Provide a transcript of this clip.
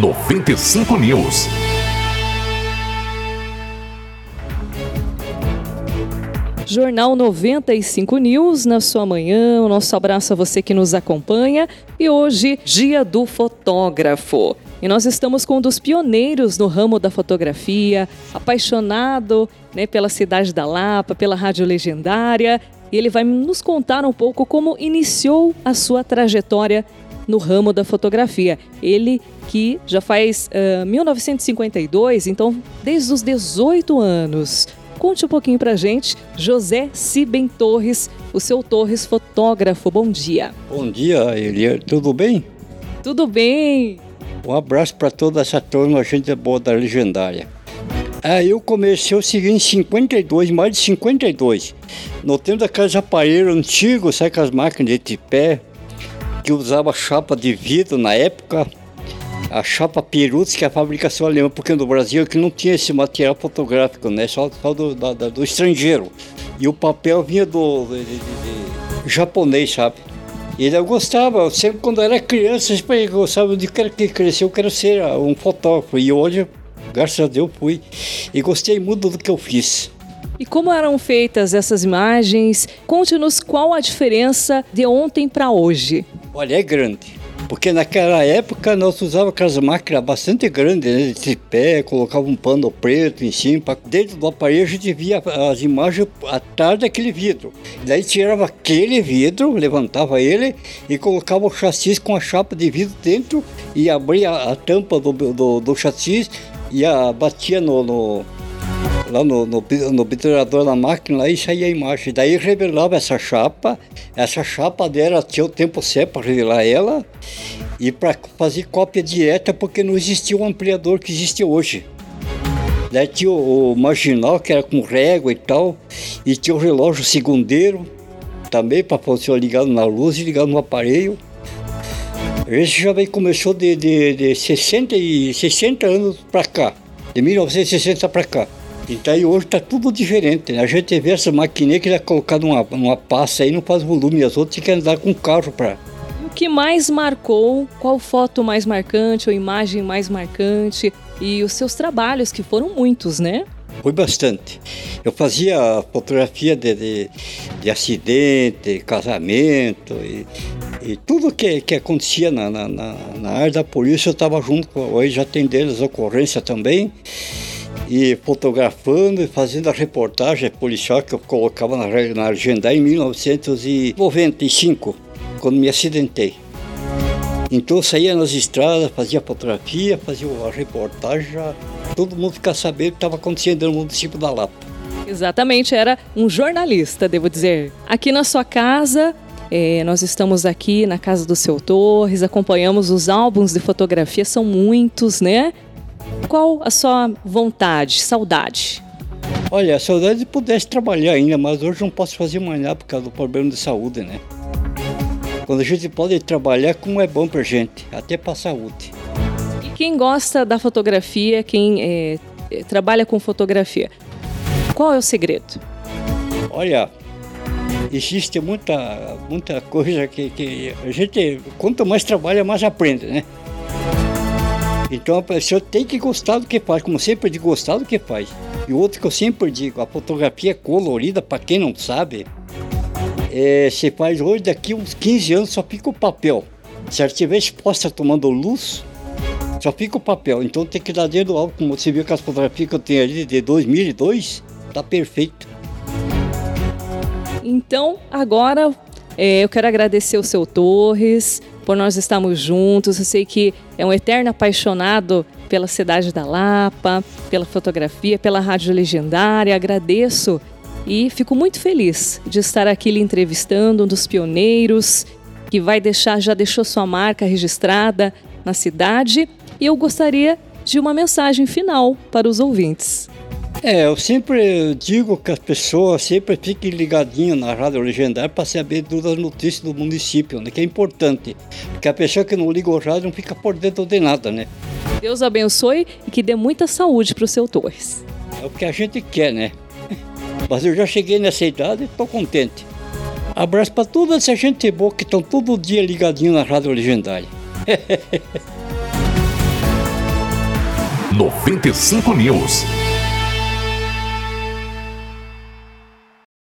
95 News. Jornal 95 News na sua manhã. O nosso abraço a você que nos acompanha. E hoje, Dia do Fotógrafo. E nós estamos com um dos pioneiros no ramo da fotografia, apaixonado né, pela cidade da Lapa, pela Rádio Legendária. E ele vai nos contar um pouco como iniciou a sua trajetória no ramo da fotografia. Ele que já faz uh, 1952, então desde os 18 anos, Conte um pouquinho pra gente, José Siben Torres, o seu Torres fotógrafo. Bom dia. Bom dia, Elia. Tudo bem? Tudo bem. Um abraço para toda essa turma, gente boa da Legendária. Aí eu comecei o seguinte em 52, mais de 52. No tempo daqueles aparelhos antigos, sabe, com as máquinas de tipé, que usava chapa de vidro na época a chapa Pirutz, que é a fabricação alemã, porque no Brasil é que não tinha esse material fotográfico, né? Só, só do, da, do estrangeiro. E o papel vinha do japonês, sabe? E ele gostava, sempre quando era criança, eu gostava de que crescer, eu quero ser um fotógrafo. E hoje, graças a Deus, fui. E gostei muito do que eu fiz. E como eram feitas essas imagens? Conte-nos qual a diferença de ontem para hoje. Olha, é grande. Porque naquela época nós usávamos aquelas máquinas bastante grandes, né, de tripé, colocava um pano preto em cima. Dentro do aparelho a gente via as imagens atrás daquele vidro. Daí tirava aquele vidro, levantava ele e colocava o chassi com a chapa de vidro dentro e abria a tampa do, do, do chassi e a, batia no, no lá no, no, no da máquina lá, e saía a imagem. Daí revelava essa chapa, essa chapa dela tinha o tempo certo para revelar ela e para fazer cópia direta, porque não existia o ampliador que existe hoje. Daí tinha o, o marginal, que era com régua e tal, e tinha o relógio segundeiro, também para funcionar ligado na luz e ligado no aparelho. Esse já vem, começou de, de, de 60, e, 60 anos para cá, de 1960 para cá. Então aí hoje está tudo diferente. Né? A gente vê essa maquininha que ele é colocada numa, numa pasta aí, não faz volume, as outras tem que andar com carro para. O que mais marcou? Qual foto mais marcante ou imagem mais marcante? E os seus trabalhos, que foram muitos, né? Foi bastante. Eu fazia fotografia de, de, de acidente, casamento e, e, tudo que, que acontecia na, na, na área da polícia eu estava junto. Hoje já tem deles ocorrência também e fotografando e fazendo a reportagem policial que eu colocava na, na agenda em 1995, quando me acidentei. Então eu saía nas estradas, fazia fotografia, fazia a reportagem, todo mundo ficava sabendo o que estava acontecendo no município da Lapa. Exatamente, era um jornalista, devo dizer. Aqui na sua casa, é, nós estamos aqui na casa do seu Torres, acompanhamos os álbuns de fotografia, são muitos, né? Qual a sua vontade, saudade? Olha, a saudade de pudesse trabalhar ainda, mas hoje não posso fazer mais nada por causa do problema de saúde, né? Quando a gente pode trabalhar, como é bom pra gente, até pra saúde. E quem gosta da fotografia, quem é, trabalha com fotografia, qual é o segredo? Olha, existe muita, muita coisa que, que a gente, quanto mais trabalha, mais aprende, né? Então a pessoa tem que gostar do que faz, como sempre de gostar do que faz. E outro que eu sempre digo, a fotografia colorida, para quem não sabe, é, você faz hoje, daqui uns 15 anos só fica o papel. Se ela estiver exposta tomando luz, só fica o papel. Então tem que dar dentro do álbum, como você viu com as fotografias que eu tenho ali de 2002, tá perfeito. Então agora é, eu quero agradecer o seu Torres, por nós estarmos juntos. Eu sei que é um eterno apaixonado pela cidade da Lapa, pela fotografia, pela rádio legendária. Agradeço e fico muito feliz de estar aqui lhe entrevistando, um dos pioneiros que vai deixar, já deixou sua marca registrada na cidade. E eu gostaria de uma mensagem final para os ouvintes. É, eu sempre digo que as pessoas sempre fiquem ligadinhas na Rádio Legendária para saber todas as notícias do município, né? Que é importante. Porque a pessoa que não liga o rádio não fica por dentro de nada, né? Deus abençoe e que dê muita saúde para o seu Torres. É o que a gente quer, né? Mas eu já cheguei nessa idade e estou contente. Abraço para toda essa gente boa que estão todo dia ligadinho na Rádio Legendária. 95 News.